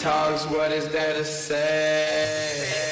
talks, what is there to say?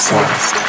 Slow.